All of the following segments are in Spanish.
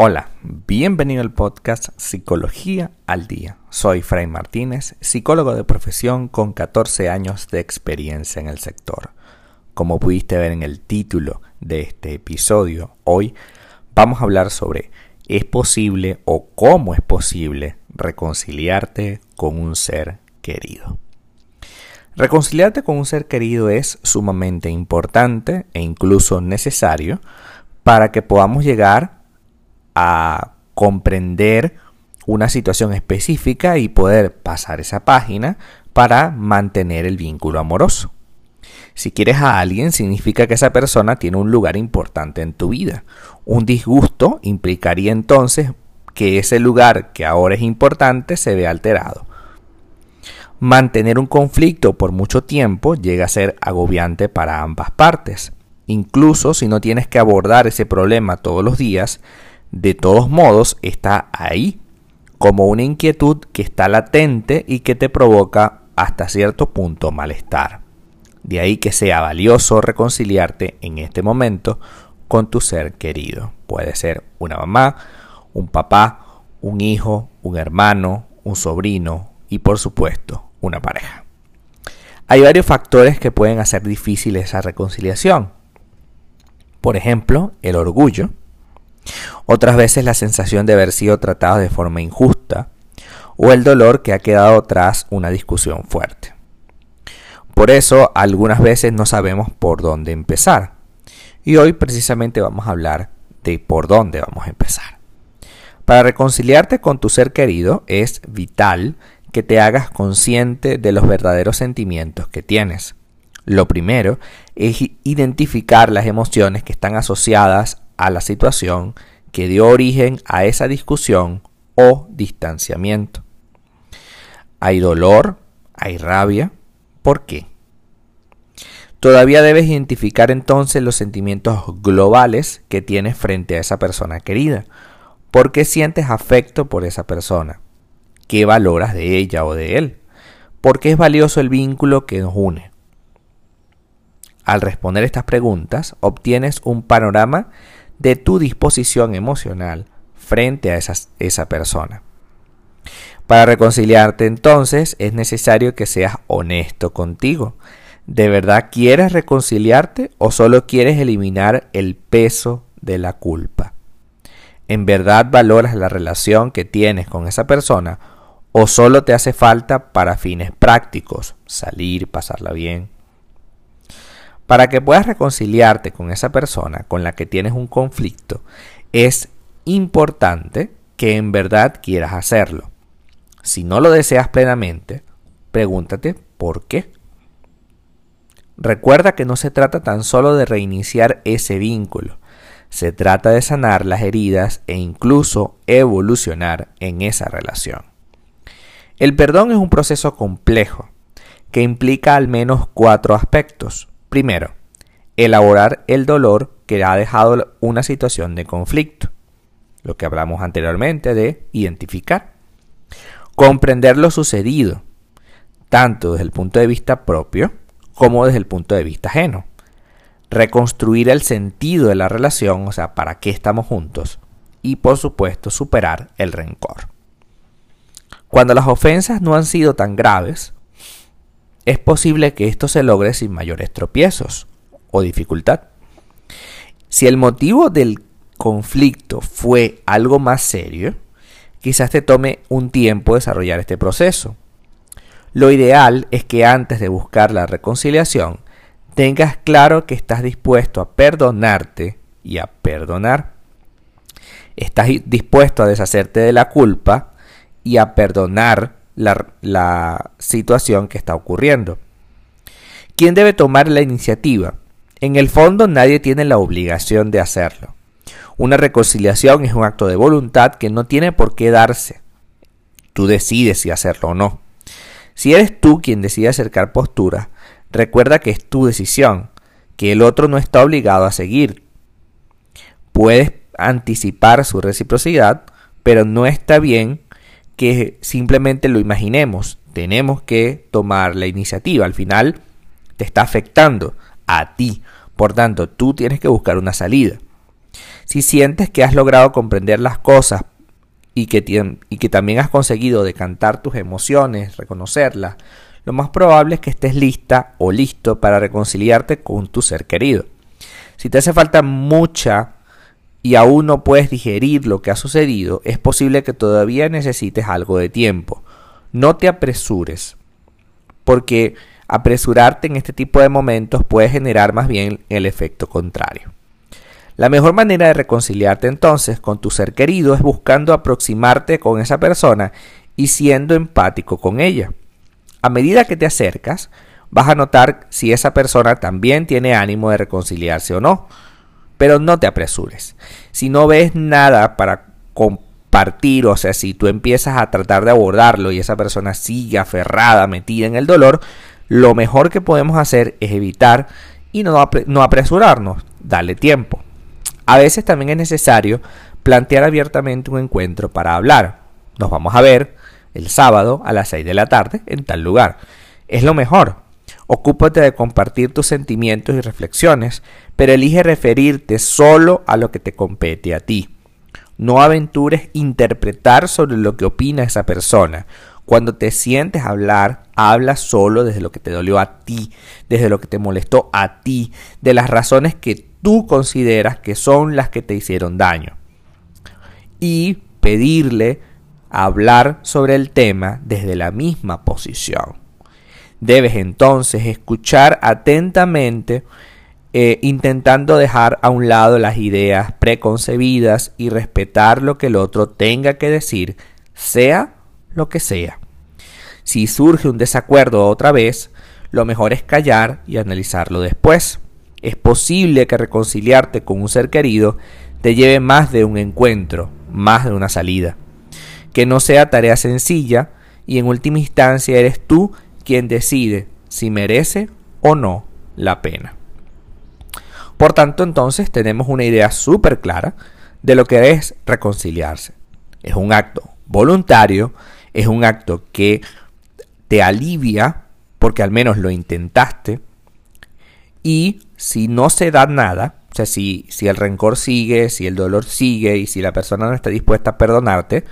Hola, bienvenido al podcast Psicología al Día. Soy Fray Martínez, psicólogo de profesión con 14 años de experiencia en el sector. Como pudiste ver en el título de este episodio, hoy vamos a hablar sobre ¿es posible o cómo es posible reconciliarte con un ser querido? Reconciliarte con un ser querido es sumamente importante e incluso necesario para que podamos llegar a comprender una situación específica y poder pasar esa página para mantener el vínculo amoroso. Si quieres a alguien, significa que esa persona tiene un lugar importante en tu vida. Un disgusto implicaría entonces que ese lugar que ahora es importante se ve alterado. Mantener un conflicto por mucho tiempo llega a ser agobiante para ambas partes. Incluso si no tienes que abordar ese problema todos los días, de todos modos está ahí, como una inquietud que está latente y que te provoca hasta cierto punto malestar. De ahí que sea valioso reconciliarte en este momento con tu ser querido. Puede ser una mamá, un papá, un hijo, un hermano, un sobrino y por supuesto una pareja. Hay varios factores que pueden hacer difícil esa reconciliación. Por ejemplo, el orgullo, otras veces la sensación de haber sido tratado de forma injusta o el dolor que ha quedado tras una discusión fuerte. Por eso algunas veces no sabemos por dónde empezar. Y hoy precisamente vamos a hablar de por dónde vamos a empezar. Para reconciliarte con tu ser querido es vital que te hagas consciente de los verdaderos sentimientos que tienes. Lo primero es identificar las emociones que están asociadas a la situación que dio origen a esa discusión o distanciamiento. Hay dolor, hay rabia. ¿Por qué? Todavía debes identificar entonces los sentimientos globales que tienes frente a esa persona querida. ¿Por qué sientes afecto por esa persona? ¿Qué valoras de ella o de él? ¿Por qué es valioso el vínculo que nos une? Al responder estas preguntas, obtienes un panorama de tu disposición emocional frente a esa persona. Para reconciliarte entonces es necesario que seas honesto contigo. ¿De verdad quieres reconciliarte o solo quieres eliminar el peso de la culpa? ¿En verdad valoras la relación que tienes con esa persona o solo te hace falta para fines prácticos, salir, pasarla bien? Para que puedas reconciliarte con esa persona con la que tienes un conflicto, es importante que en verdad quieras hacerlo. Si no lo deseas plenamente, pregúntate por qué. Recuerda que no se trata tan solo de reiniciar ese vínculo, se trata de sanar las heridas e incluso evolucionar en esa relación. El perdón es un proceso complejo que implica al menos cuatro aspectos. Primero, elaborar el dolor que ha dejado una situación de conflicto. Lo que hablamos anteriormente de identificar. Comprender lo sucedido, tanto desde el punto de vista propio como desde el punto de vista ajeno. Reconstruir el sentido de la relación, o sea, para qué estamos juntos. Y por supuesto, superar el rencor. Cuando las ofensas no han sido tan graves, es posible que esto se logre sin mayores tropiezos o dificultad. Si el motivo del conflicto fue algo más serio, quizás te tome un tiempo desarrollar este proceso. Lo ideal es que antes de buscar la reconciliación tengas claro que estás dispuesto a perdonarte y a perdonar. Estás dispuesto a deshacerte de la culpa y a perdonar la, situación que está ocurriendo. ¿Quién debe tomar la iniciativa? En el fondo nadie tiene la obligación de hacerlo. Una reconciliación es un acto de voluntad que no tiene por qué darse. Tú decides si hacerlo o no. Si eres tú quien decide acercar postura, recuerda que es tu decisión, que el otro no está obligado a seguir. Puedes anticipar su reciprocidad, pero no está bien que simplemente lo imaginemos. Tenemos que tomar la iniciativa. Al final te está afectando a ti. Por tanto, tú tienes que buscar una salida. Si sientes que has logrado comprender las cosas y que, y que también has conseguido decantar tus emociones, reconocerlas, lo más probable es que estés lista o listo para reconciliarte con tu ser querido. Si te hace falta mucha y aún no puedes digerir lo que ha sucedido, es posible que todavía necesites algo de tiempo. No te apresures, porque apresurarte en este tipo de momentos puede generar más bien el efecto contrario. La mejor manera de reconciliarte entonces con tu ser querido es buscando aproximarte con esa persona y siendo empático con ella. A medida que te acercas, vas a notar si esa persona también tiene ánimo de reconciliarse o no. Pero no te apresures. Si no ves nada para compartir, o sea, si tú empiezas a tratar de abordarlo y esa persona sigue aferrada, metida en el dolor, lo mejor que podemos hacer es evitar y no, no apresurarnos, darle tiempo. A veces también es necesario plantear abiertamente un encuentro para hablar. Nos vamos a ver el sábado a las 6 de la tarde en tal lugar. Es lo mejor, Ocúpate de compartir tus sentimientos y reflexiones, pero elige referirte solo a lo que te compete a ti. No aventures interpretar sobre lo que opina esa persona. Cuando te sientes hablar, habla solo desde lo que te dolió a ti, desde lo que te molestó a ti, de las razones que tú consideras que son las que te hicieron daño. Y pedirle hablar sobre el tema desde la misma posición. Debes entonces escuchar atentamente, eh, intentando dejar a un lado las ideas preconcebidas y respetar lo que el otro tenga que decir, sea lo que sea. Si surge un desacuerdo otra vez, lo mejor es callar y analizarlo después. Es posible que reconciliarte con un ser querido te lleve más de un encuentro, más de una salida. Que no sea tarea sencilla y en última instancia eres tú quien decide si merece o no la pena. Por tanto, entonces tenemos una idea súper clara de lo que es reconciliarse. Es un acto voluntario, es un acto que te alivia porque al menos lo intentaste y si no se da nada, o sea, si, si el rencor sigue, si el dolor sigue y si la persona no está dispuesta a perdonarte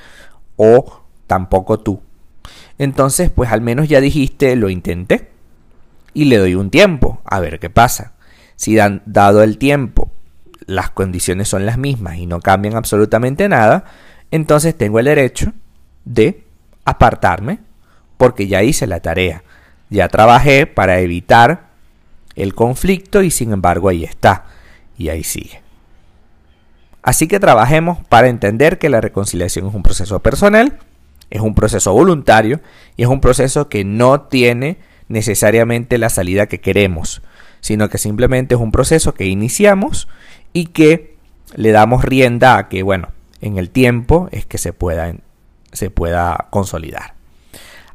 o tampoco tú, entonces, pues al menos ya dijiste, lo intenté. Y le doy un tiempo, a ver qué pasa. Si dan, dado el tiempo, las condiciones son las mismas y no cambian absolutamente nada, entonces tengo el derecho de apartarme porque ya hice la tarea. Ya trabajé para evitar el conflicto y sin embargo ahí está. Y ahí sigue. Así que trabajemos para entender que la reconciliación es un proceso personal es un proceso voluntario y es un proceso que no tiene necesariamente la salida que queremos, sino que simplemente es un proceso que iniciamos y que le damos rienda a que, bueno, en el tiempo es que se pueda, se pueda consolidar.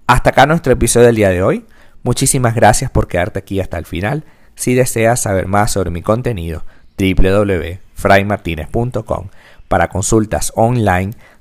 Hasta acá nuestro episodio del día de hoy. Muchísimas gracias por quedarte aquí hasta el final. Si deseas saber más sobre mi contenido, www.fraymartinez.com para consultas online